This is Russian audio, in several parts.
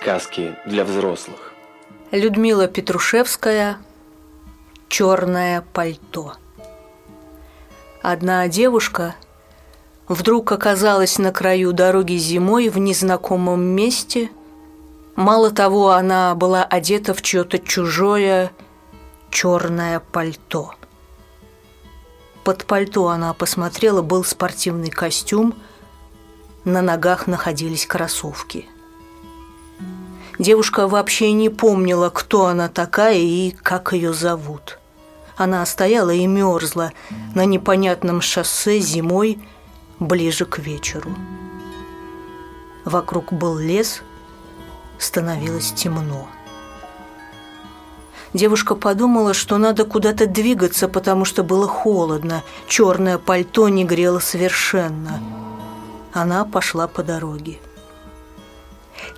Сказки для взрослых. Людмила Петрушевская «Черное пальто». Одна девушка вдруг оказалась на краю дороги зимой в незнакомом месте. Мало того, она была одета в чье-то чужое черное пальто. Под пальто она посмотрела, был спортивный костюм, на ногах находились кроссовки – Девушка вообще не помнила, кто она такая и как ее зовут. Она стояла и мерзла на непонятном шоссе зимой ближе к вечеру. Вокруг был лес, становилось темно. Девушка подумала, что надо куда-то двигаться, потому что было холодно, черное пальто не грело совершенно. Она пошла по дороге.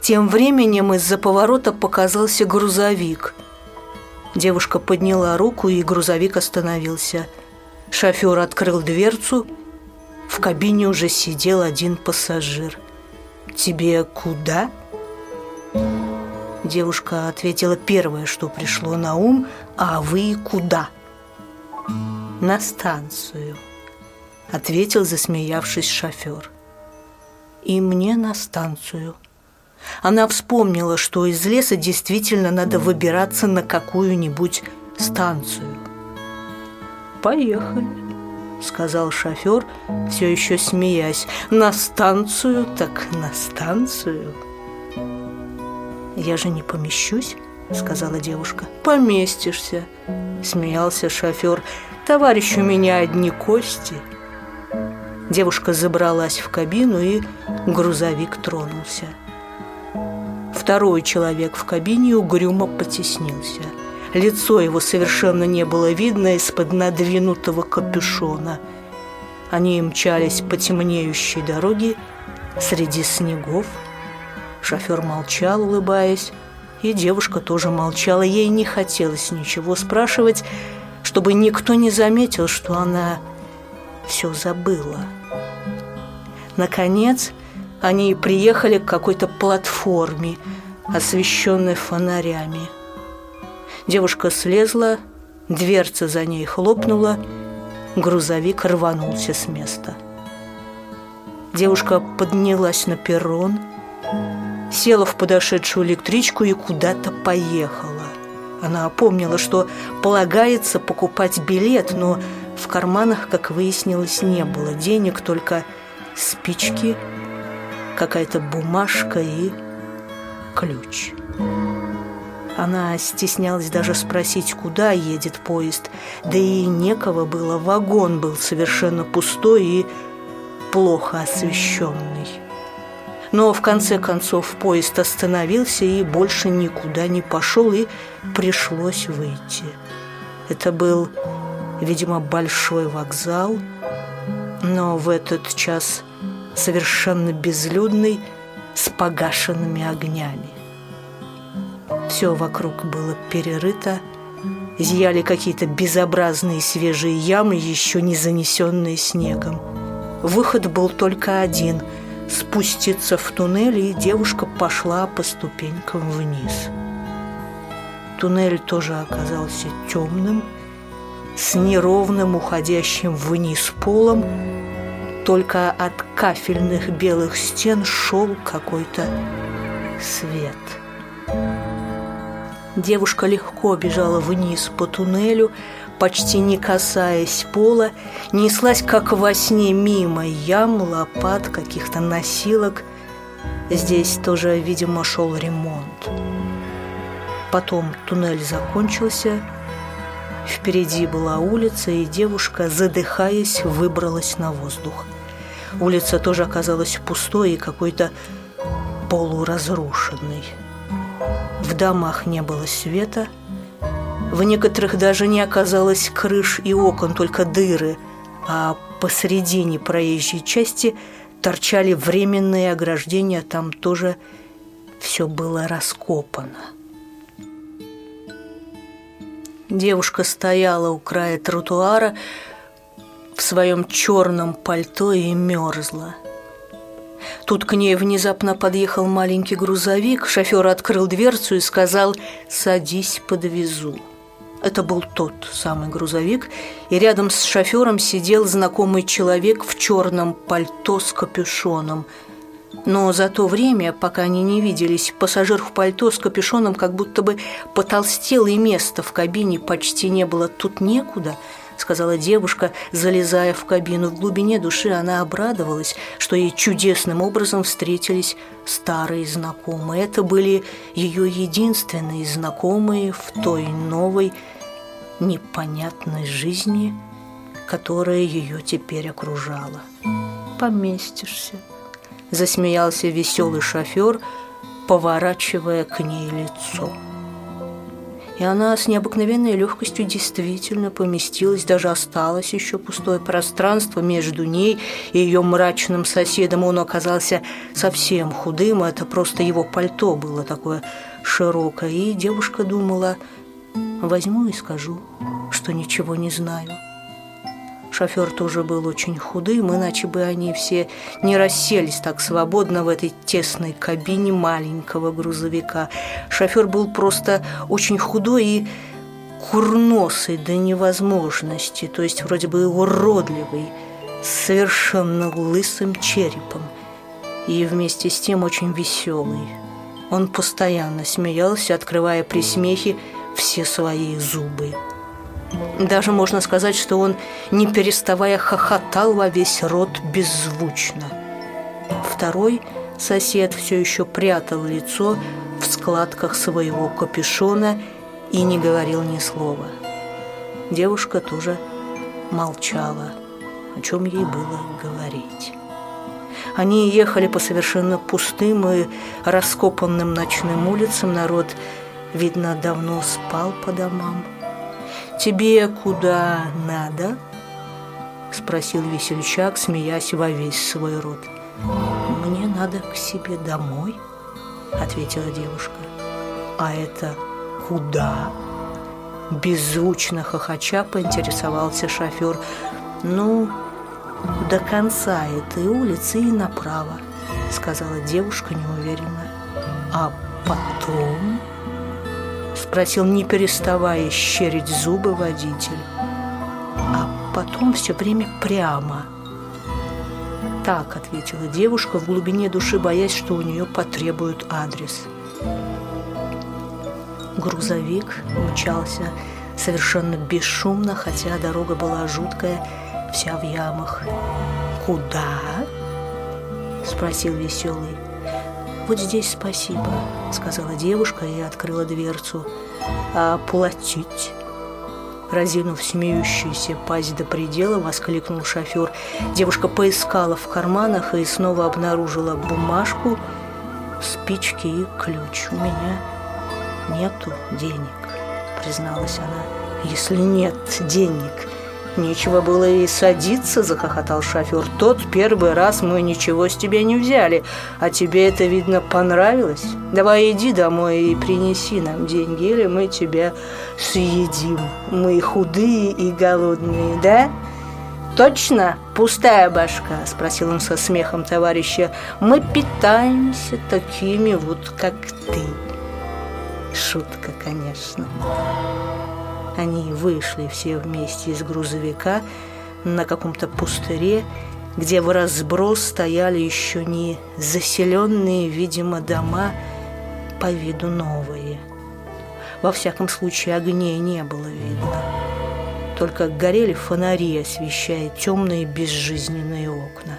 Тем временем из-за поворота показался грузовик. Девушка подняла руку, и грузовик остановился. Шофер открыл дверцу. В кабине уже сидел один пассажир. «Тебе куда?» Девушка ответила первое, что пришло на ум, «А вы куда?» «На станцию», — ответил, засмеявшись шофер. «И мне на станцию», она вспомнила, что из леса действительно надо выбираться на какую-нибудь станцию. «Поехали», — сказал шофер, все еще смеясь. «На станцию, так на станцию». «Я же не помещусь», — сказала девушка. «Поместишься», — смеялся шофер. «Товарищ, у меня одни кости». Девушка забралась в кабину, и грузовик тронулся. Второй человек в кабине угрюмо потеснился. Лицо его совершенно не было видно из-под надвинутого капюшона. Они мчались по темнеющей дороге среди снегов. Шофер молчал, улыбаясь, и девушка тоже молчала. Ей не хотелось ничего спрашивать, чтобы никто не заметил, что она все забыла. Наконец, они приехали к какой-то платформе, освещенной фонарями. Девушка слезла, дверца за ней хлопнула, грузовик рванулся с места. Девушка поднялась на перрон, села в подошедшую электричку и куда-то поехала. Она помнила, что полагается покупать билет, но в карманах, как выяснилось, не было денег, только спички – какая-то бумажка и ключ. Она стеснялась даже спросить, куда едет поезд, да и некого было, вагон был совершенно пустой и плохо освещенный. Но в конце концов поезд остановился и больше никуда не пошел, и пришлось выйти. Это был, видимо, большой вокзал, но в этот час совершенно безлюдный, с погашенными огнями. Все вокруг было перерыто, зияли какие-то безобразные свежие ямы, еще не занесенные снегом. Выход был только один – спуститься в туннель, и девушка пошла по ступенькам вниз. Туннель тоже оказался темным, с неровным уходящим вниз полом, только от кафельных белых стен шел какой-то свет. Девушка легко бежала вниз по туннелю, почти не касаясь пола, неслась, как во сне, мимо ям, лопат, каких-то носилок. Здесь тоже, видимо, шел ремонт. Потом туннель закончился, впереди была улица, и девушка, задыхаясь, выбралась на воздух – Улица тоже оказалась пустой и какой-то полуразрушенной. В домах не было света, в некоторых даже не оказалось крыш и окон, только дыры, а посредине проезжей части торчали временные ограждения, там тоже все было раскопано. Девушка стояла у края тротуара, в своем черном пальто и мерзла. Тут к ней внезапно подъехал маленький грузовик, шофер открыл дверцу и сказал «Садись, подвезу». Это был тот самый грузовик, и рядом с шофером сидел знакомый человек в черном пальто с капюшоном. Но за то время, пока они не виделись, пассажир в пальто с капюшоном как будто бы потолстел, и места в кабине почти не было. Тут некуда – сказала девушка, залезая в кабину. В глубине души она обрадовалась, что ей чудесным образом встретились старые знакомые. Это были ее единственные знакомые в той новой непонятной жизни, которая ее теперь окружала. «Поместишься», – засмеялся веселый шофер, поворачивая к ней лицо и она с необыкновенной легкостью действительно поместилась, даже осталось еще пустое пространство между ней и ее мрачным соседом. Он оказался совсем худым, это просто его пальто было такое широкое, и девушка думала, возьму и скажу, что ничего не знаю. Шофер тоже был очень худым, иначе бы они все не расселись так свободно в этой тесной кабине маленького грузовика. Шофер был просто очень худой и курносый до невозможности, то есть вроде бы уродливый, с совершенно лысым черепом и вместе с тем очень веселый. Он постоянно смеялся, открывая при смехе все свои зубы. Даже можно сказать, что он, не переставая, хохотал во весь рот беззвучно. Второй сосед все еще прятал лицо в складках своего капюшона и не говорил ни слова. Девушка тоже молчала, о чем ей было говорить. Они ехали по совершенно пустым и раскопанным ночным улицам. Народ, видно, давно спал по домам. «Тебе куда надо?» – спросил весельчак, смеясь во весь свой рот. «Мне надо к себе домой», – ответила девушка. «А это куда?» Беззвучно хохоча поинтересовался шофер. «Ну, до конца этой улицы и направо», – сказала девушка неуверенно. «А потом...» Спросил, не переставая щерить зубы водитель. А потом все время прямо. Так, ответила девушка, в глубине души боясь, что у нее потребуют адрес. Грузовик мчался совершенно бесшумно, хотя дорога была жуткая, вся в ямах. «Куда?» – спросил веселый. «Вот здесь спасибо», — сказала девушка и открыла дверцу. «А платить?» Разинув смеющуюся пасть до предела, воскликнул шофер. Девушка поискала в карманах и снова обнаружила бумажку, спички и ключ. «У меня нету денег», — призналась она. «Если нет денег, «Нечего было и садиться», – захохотал шофер. «Тот первый раз мы ничего с тебя не взяли, а тебе это, видно, понравилось. Давай иди домой и принеси нам деньги, или мы тебя съедим. Мы худые и голодные, да?» «Точно пустая башка?» – спросил он со смехом товарища. «Мы питаемся такими вот, как ты». Шутка, конечно. Они вышли все вместе из грузовика на каком-то пустыре, где в разброс стояли еще не заселенные, видимо, дома, по виду новые. Во всяком случае, огней не было видно. Только горели фонари, освещая темные безжизненные окна.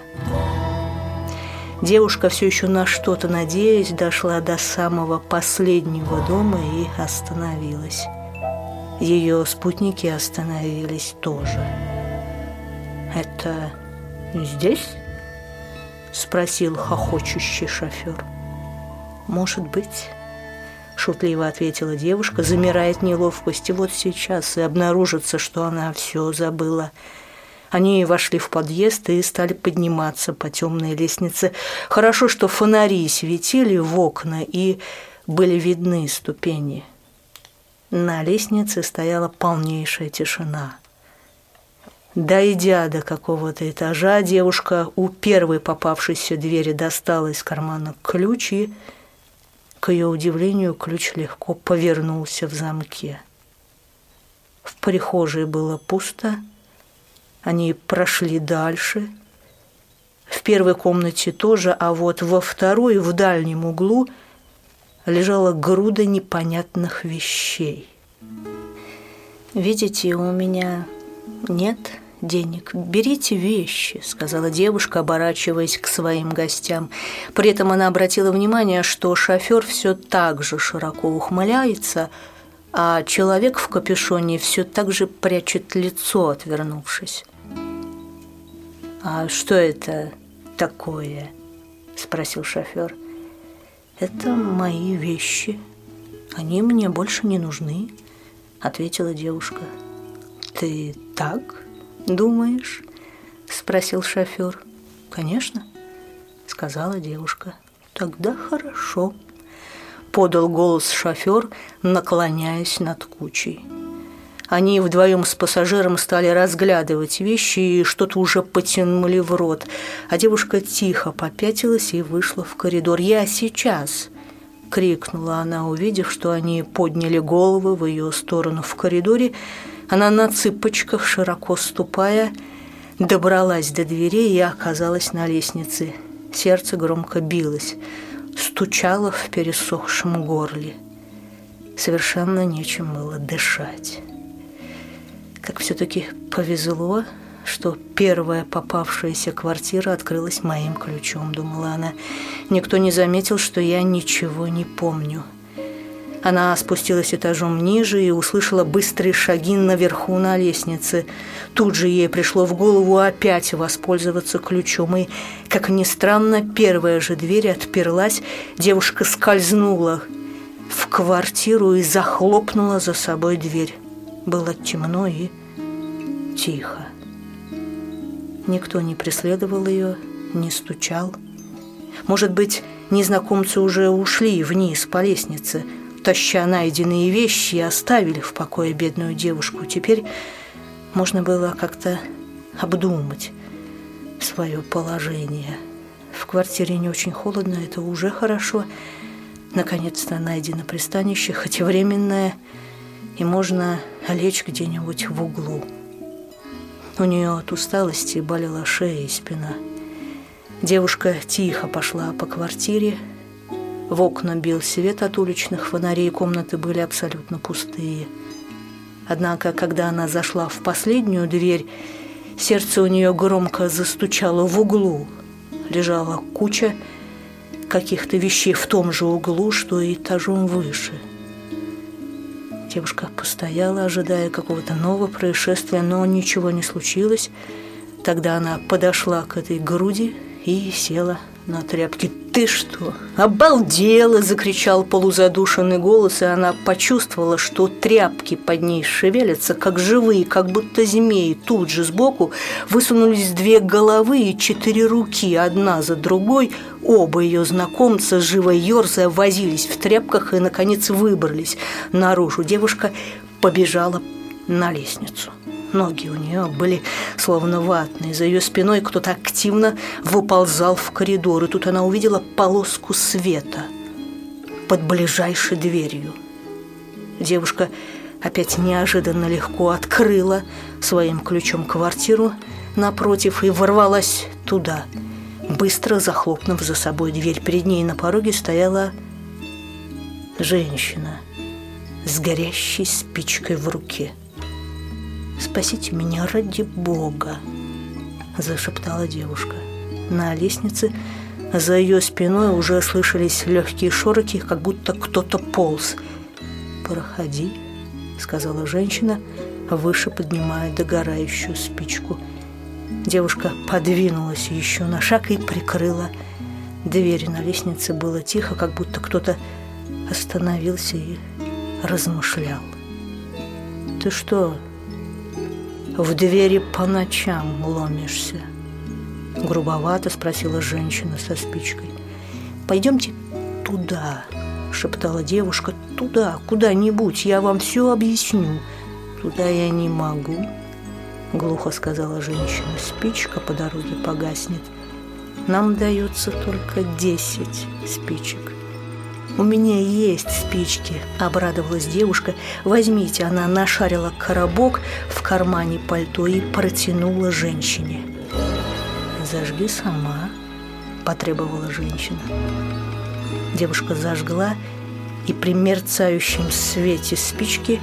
Девушка, все еще на что-то надеясь, дошла до самого последнего дома и остановилась. Ее спутники остановились тоже. «Это здесь?» – спросил хохочущий шофер. «Может быть». – шутливо ответила девушка, замирая от неловкости. Вот сейчас и обнаружится, что она все забыла. Они вошли в подъезд и стали подниматься по темной лестнице. Хорошо, что фонари светили в окна и были видны ступени. На лестнице стояла полнейшая тишина. Дойдя до какого-то этажа, девушка у первой попавшейся двери достала из кармана ключ и, к ее удивлению, ключ легко повернулся в замке. В прихожей было пусто, они прошли дальше. В первой комнате тоже, а вот во второй, в дальнем углу, лежала груда непонятных вещей. «Видите, у меня нет денег. Берите вещи», — сказала девушка, оборачиваясь к своим гостям. При этом она обратила внимание, что шофер все так же широко ухмыляется, а человек в капюшоне все так же прячет лицо, отвернувшись. «А что это такое?» — спросил шофер. «Это мои вещи. Они мне больше не нужны», — ответила девушка. «Ты так думаешь?» – спросил шофер. «Конечно», – сказала девушка. «Тогда хорошо», – подал голос шофер, наклоняясь над кучей. Они вдвоем с пассажиром стали разглядывать вещи и что-то уже потянули в рот. А девушка тихо попятилась и вышла в коридор. «Я сейчас!» – крикнула она, увидев, что они подняли головы в ее сторону в коридоре – она на цыпочках, широко ступая, добралась до дверей и оказалась на лестнице. Сердце громко билось, стучало в пересохшем горле. Совершенно нечем было дышать. Как все-таки повезло, что первая попавшаяся квартира открылась моим ключом, думала она. Никто не заметил, что я ничего не помню. Она спустилась этажом ниже и услышала быстрые шаги наверху на лестнице. Тут же ей пришло в голову опять воспользоваться ключом. И, как ни странно, первая же дверь отперлась, девушка скользнула в квартиру и захлопнула за собой дверь. Было темно и тихо. Никто не преследовал ее, не стучал. Может быть, незнакомцы уже ушли вниз по лестнице – таща найденные вещи, и оставили в покое бедную девушку. Теперь можно было как-то обдумать свое положение. В квартире не очень холодно, это уже хорошо. Наконец-то найдено пристанище, хоть и временное, и можно лечь где-нибудь в углу. У нее от усталости болела шея и спина. Девушка тихо пошла по квартире, в окна бил свет от уличных фонарей, комнаты были абсолютно пустые. Однако, когда она зашла в последнюю дверь, сердце у нее громко застучало в углу. Лежала куча каких-то вещей в том же углу, что и этажом выше. Девушка постояла, ожидая какого-то нового происшествия, но ничего не случилось. Тогда она подошла к этой груди и села на тряпке. «Ты что, обалдела!» – закричал полузадушенный голос, и она почувствовала, что тряпки под ней шевелятся, как живые, как будто змеи. Тут же сбоку высунулись две головы и четыре руки, одна за другой. Оба ее знакомца, живо ерзая, возились в тряпках и, наконец, выбрались наружу. Девушка побежала на лестницу. Ноги у нее были словно ватные. За ее спиной кто-то активно выползал в коридор. И тут она увидела полоску света под ближайшей дверью. Девушка опять неожиданно легко открыла своим ключом квартиру напротив и ворвалась туда, быстро захлопнув за собой дверь. Перед ней на пороге стояла женщина с горящей спичкой в руке – «Спасите меня ради Бога!» – зашептала девушка. На лестнице за ее спиной уже слышались легкие шороки, как будто кто-то полз. «Проходи», – сказала женщина, выше поднимая догорающую спичку. Девушка подвинулась еще на шаг и прикрыла дверь. На лестнице было тихо, как будто кто-то остановился и размышлял. «Ты что, в двери по ночам ломишься?» Грубовато спросила женщина со спичкой. «Пойдемте туда», — шептала девушка. «Туда, куда-нибудь, я вам все объясню». «Туда я не могу», — глухо сказала женщина. Спичка по дороге погаснет. Нам дается только десять спичек. «У меня есть спички», – обрадовалась девушка. «Возьмите». Она нашарила коробок в кармане пальто и протянула женщине. «Зажги сама», – потребовала женщина. Девушка зажгла, и при мерцающем свете спички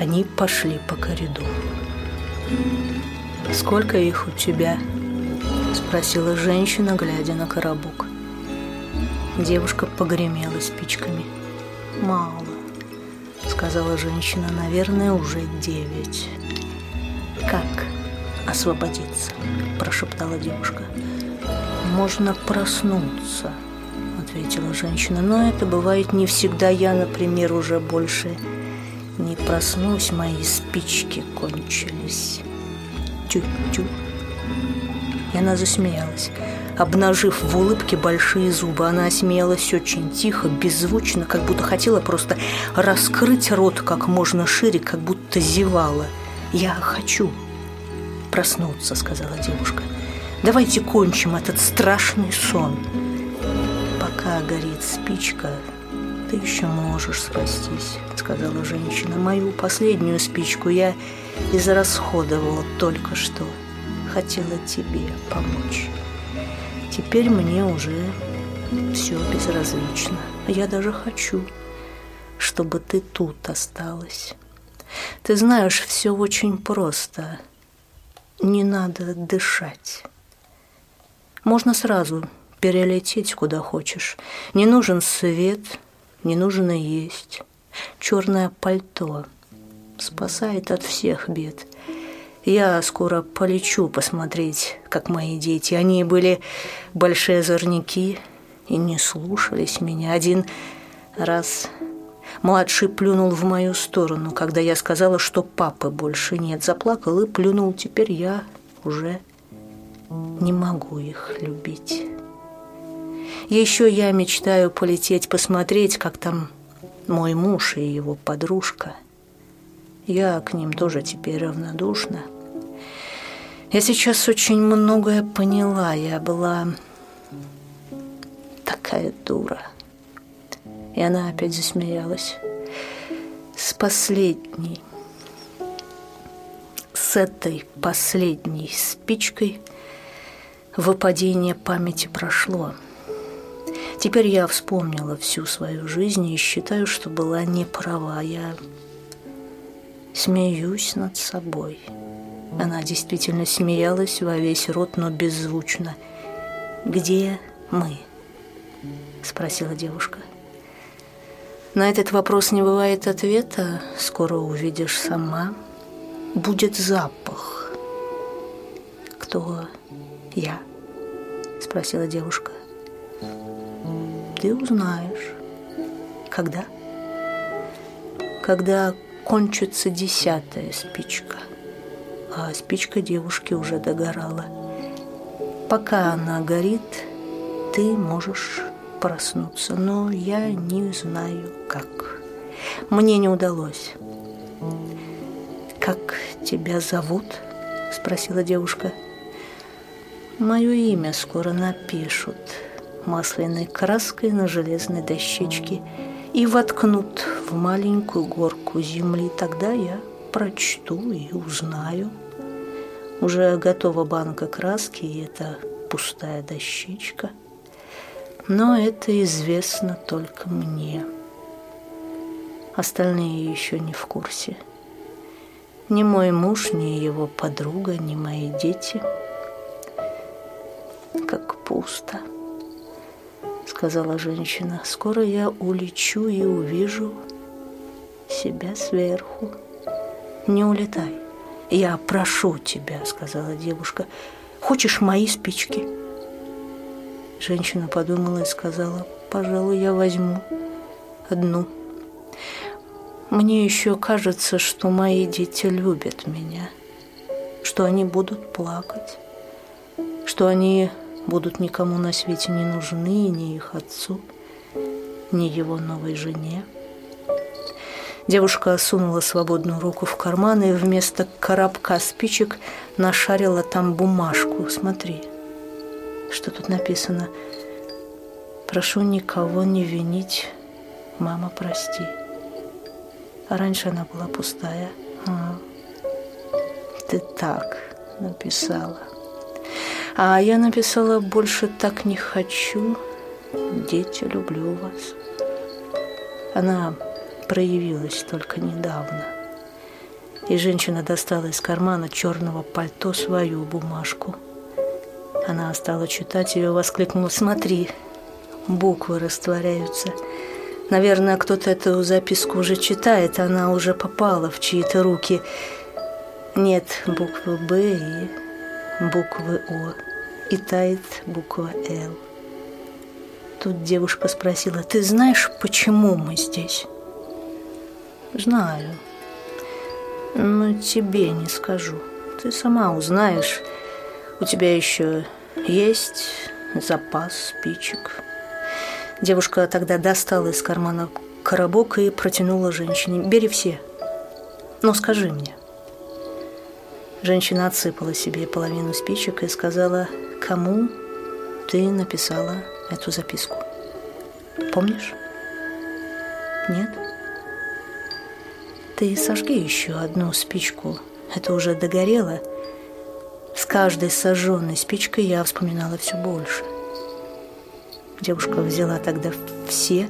они пошли по коридору. «Сколько их у тебя?» – спросила женщина, глядя на коробок. Девушка погремела спичками. «Мало», — сказала женщина, — «наверное, уже девять». «Как освободиться?» – прошептала девушка. «Можно проснуться», – ответила женщина. «Но это бывает не всегда. Я, например, уже больше не проснусь, мои спички кончились». Тю-тю. И она засмеялась обнажив в улыбке большие зубы. Она смеялась очень тихо, беззвучно, как будто хотела просто раскрыть рот как можно шире, как будто зевала. «Я хочу проснуться», — сказала девушка. «Давайте кончим этот страшный сон. Пока горит спичка, ты еще можешь спастись», — сказала женщина. «Мою последнюю спичку я израсходовала только что. Хотела тебе помочь». Теперь мне уже все безразлично. Я даже хочу, чтобы ты тут осталась. Ты знаешь, все очень просто. Не надо дышать. Можно сразу перелететь куда хочешь. Не нужен свет, не нужно есть. Черное пальто спасает от всех бед. Я скоро полечу посмотреть, как мои дети. Они были большие озорники и не слушались меня. Один раз младший плюнул в мою сторону, когда я сказала, что папы больше нет. Заплакал и плюнул. Теперь я уже не могу их любить. Еще я мечтаю полететь посмотреть, как там мой муж и его подружка. Я к ним тоже теперь равнодушна. Я сейчас очень многое поняла. Я была такая дура. И она опять засмеялась. С последней, с этой последней спичкой выпадение памяти прошло. Теперь я вспомнила всю свою жизнь и считаю, что была не права. Я смеюсь над собой. Она действительно смеялась во весь рот, но беззвучно. «Где мы?» – спросила девушка. На этот вопрос не бывает ответа. Скоро увидишь сама. Будет запах. Кто я? Спросила девушка. Ты узнаешь. Когда? Когда кончится десятая спичка а спичка девушки уже догорала. Пока она горит, ты можешь проснуться, но я не знаю как. Мне не удалось. «Как тебя зовут?» – спросила девушка. «Мое имя скоро напишут масляной краской на железной дощечке и воткнут в маленькую горку земли. Тогда я прочту и узнаю». Уже готова банка краски, и это пустая дощечка. Но это известно только мне. Остальные еще не в курсе. Ни мой муж, ни его подруга, ни мои дети. Как пусто, сказала женщина. Скоро я улечу и увижу себя сверху. Не улетай. «Я прошу тебя», — сказала девушка, — «хочешь мои спички?» Женщина подумала и сказала, «Пожалуй, я возьму одну. Мне еще кажется, что мои дети любят меня, что они будут плакать, что они будут никому на свете не нужны, ни их отцу, ни его новой жене. Девушка сунула свободную руку в карман и вместо коробка спичек нашарила там бумажку. Смотри, что тут написано. «Прошу никого не винить, мама, прости». А раньше она была пустая. А, ты так написала. А я написала «Больше так не хочу, дети, люблю вас». Она проявилась только недавно. И женщина достала из кармана черного пальто свою бумажку. Она стала читать ее, воскликнула «Смотри, буквы растворяются». Наверное, кто-то эту записку уже читает, она уже попала в чьи-то руки. Нет буквы «Б» и буквы «О». И тает буква «Л». Тут девушка спросила, «Ты знаешь, почему мы здесь?» Знаю. Но тебе не скажу. Ты сама узнаешь. У тебя еще есть запас спичек. Девушка тогда достала из кармана коробок и протянула женщине. Бери все. Но скажи мне. Женщина отсыпала себе половину спичек и сказала, кому ты написала эту записку. Помнишь? Нет? Ты сожги еще одну спичку. Это уже догорело. С каждой сожженной спичкой я вспоминала все больше. Девушка взяла тогда все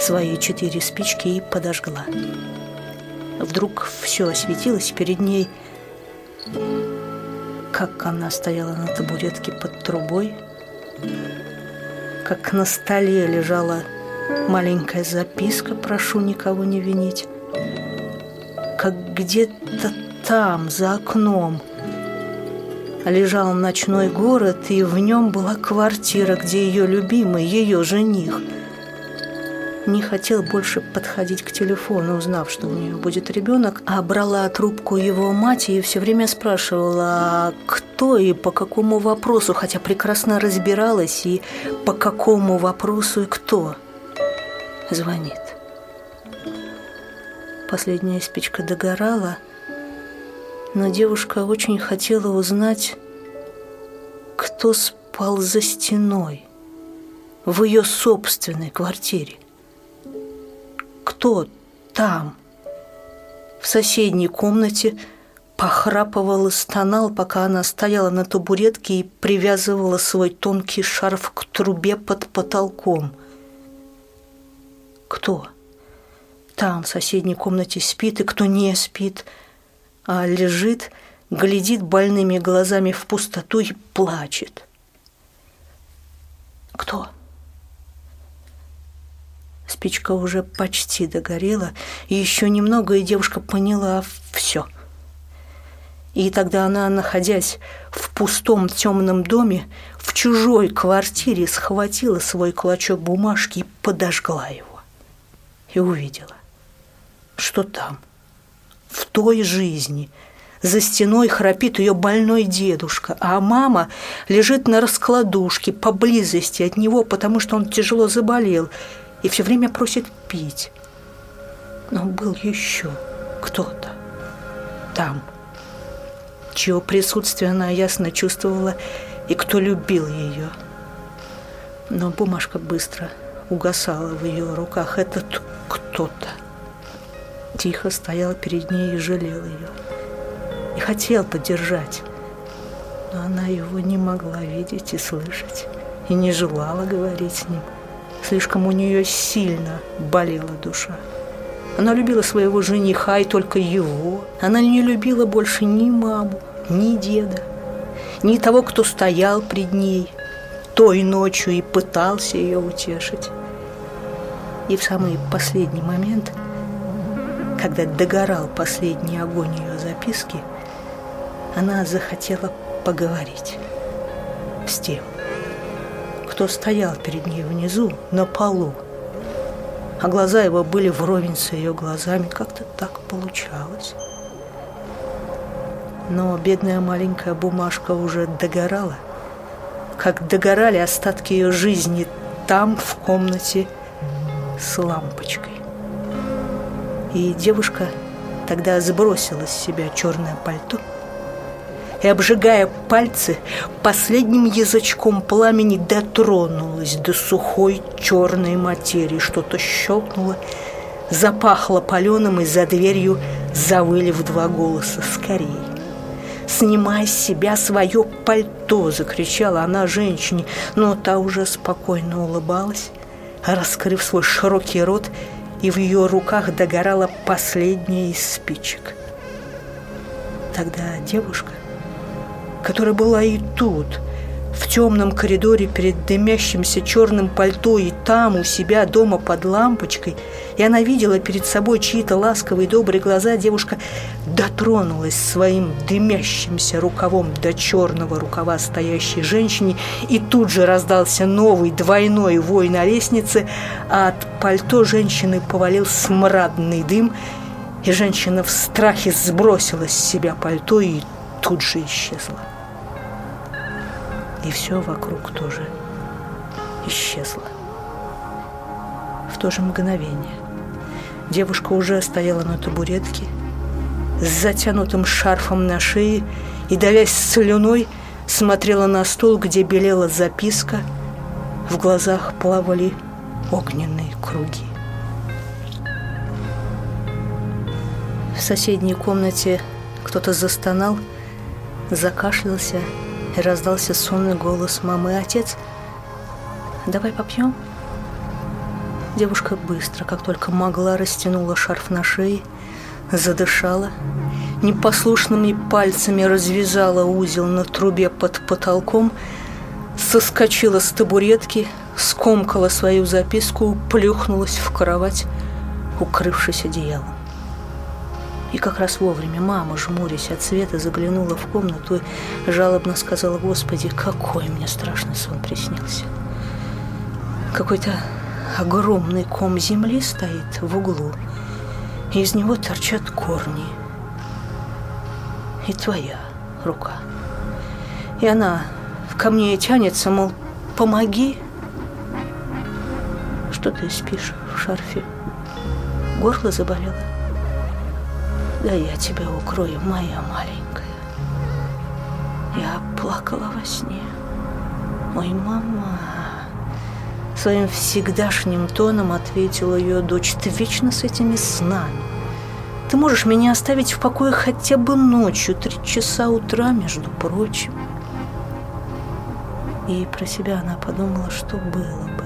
свои четыре спички и подожгла. Вдруг все осветилось перед ней, как она стояла на табуретке под трубой, как на столе лежала маленькая записка «Прошу никого не винить», как где-то там, за окном, лежал ночной город, и в нем была квартира, где ее любимый, ее жених, не хотел больше подходить к телефону, узнав, что у нее будет ребенок, а брала трубку его мать и все время спрашивала, кто и по какому вопросу, хотя прекрасно разбиралась и по какому вопросу и кто звонит. Последняя спичка догорала, но девушка очень хотела узнать, кто спал за стеной в ее собственной квартире. Кто там, в соседней комнате, похрапывал и стонал, пока она стояла на табуретке и привязывала свой тонкий шарф к трубе под потолком. Кто? Там, в соседней комнате, спит, и кто не спит, а лежит, глядит больными глазами в пустоту и плачет. Кто? Спичка уже почти догорела, и еще немного, и девушка поняла все. И тогда она, находясь в пустом темном доме, в чужой квартире, схватила свой клочок бумажки и подожгла его. И увидела что там, в той жизни, за стеной храпит ее больной дедушка, а мама лежит на раскладушке поблизости от него, потому что он тяжело заболел и все время просит пить. Но был еще кто-то там, чье присутствие она ясно чувствовала и кто любил ее. Но бумажка быстро угасала в ее руках. Этот кто-то тихо стоял перед ней и жалел ее. И хотел поддержать, но она его не могла видеть и слышать, и не желала говорить с ним. Слишком у нее сильно болела душа. Она любила своего жениха и только его. Она не любила больше ни маму, ни деда, ни того, кто стоял пред ней той ночью и пытался ее утешить. И в самый последний момент – когда догорал последний огонь ее записки, она захотела поговорить с тем, кто стоял перед ней внизу, на полу, а глаза его были вровень с ее глазами. Как-то так получалось. Но бедная маленькая бумажка уже догорала, как догорали остатки ее жизни там, в комнате, с лампочкой. И девушка тогда сбросила с себя черное пальто и, обжигая пальцы, последним язычком пламени дотронулась до сухой черной материи. Что-то щелкнуло, запахло паленым, и за дверью завыли в два голоса «Скорей!» «Снимай с себя свое пальто!» – закричала она женщине, но та уже спокойно улыбалась, раскрыв свой широкий рот, и в ее руках догорала последняя из спичек. Тогда девушка, которая была и тут – в темном коридоре перед дымящимся черным пальто и там у себя дома под лампочкой, и она видела перед собой чьи-то ласковые добрые глаза, девушка дотронулась своим дымящимся рукавом до черного рукава стоящей женщине, и тут же раздался новый двойной вой на лестнице, а от пальто женщины повалил смрадный дым, и женщина в страхе сбросила с себя пальто и тут же исчезла и все вокруг тоже исчезло. В то же мгновение девушка уже стояла на табуретке с затянутым шарфом на шее и, давясь слюной, смотрела на стол, где белела записка, в глазах плавали огненные круги. В соседней комнате кто-то застонал, закашлялся и раздался сонный голос мамы. «Отец, давай попьем?» Девушка быстро, как только могла, растянула шарф на шее, задышала, непослушными пальцами развязала узел на трубе под потолком, соскочила с табуретки, скомкала свою записку, плюхнулась в кровать, укрывшись одеялом. И как раз вовремя мама, жмурясь от света, заглянула в комнату и жалобно сказала, «Господи, какой мне страшный сон приснился!» Какой-то огромный ком земли стоит в углу, и из него торчат корни. И твоя рука. И она ко мне тянется, мол, помоги. Что ты спишь в шарфе? Горло заболело? Да я тебя укрою, моя маленькая. Я плакала во сне. Ой, мама. Своим всегдашним тоном ответила ее дочь. Ты вечно с этими снами. Ты можешь меня оставить в покое хотя бы ночью, три часа утра, между прочим. И про себя она подумала, что было бы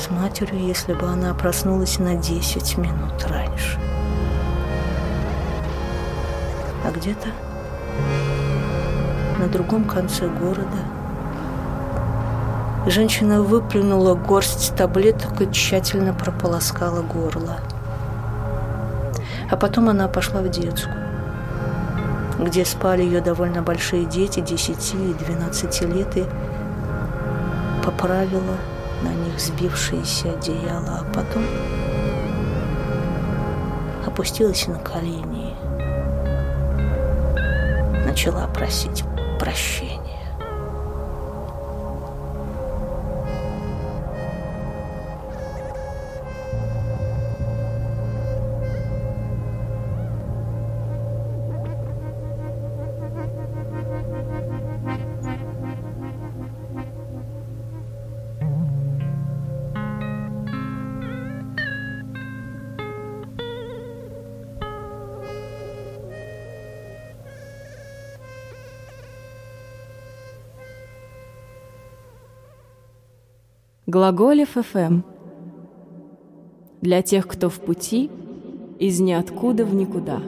с матерью, если бы она проснулась на десять минут раньше а где-то на другом конце города женщина выплюнула горсть таблеток и тщательно прополоскала горло. А потом она пошла в детскую, где спали ее довольно большие дети, 10 и 12 лет, и поправила на них сбившиеся одеяла, а потом опустилась на колени начала просить прощения. Глаголев ФМ. Для тех, кто в пути, из ниоткуда в никуда.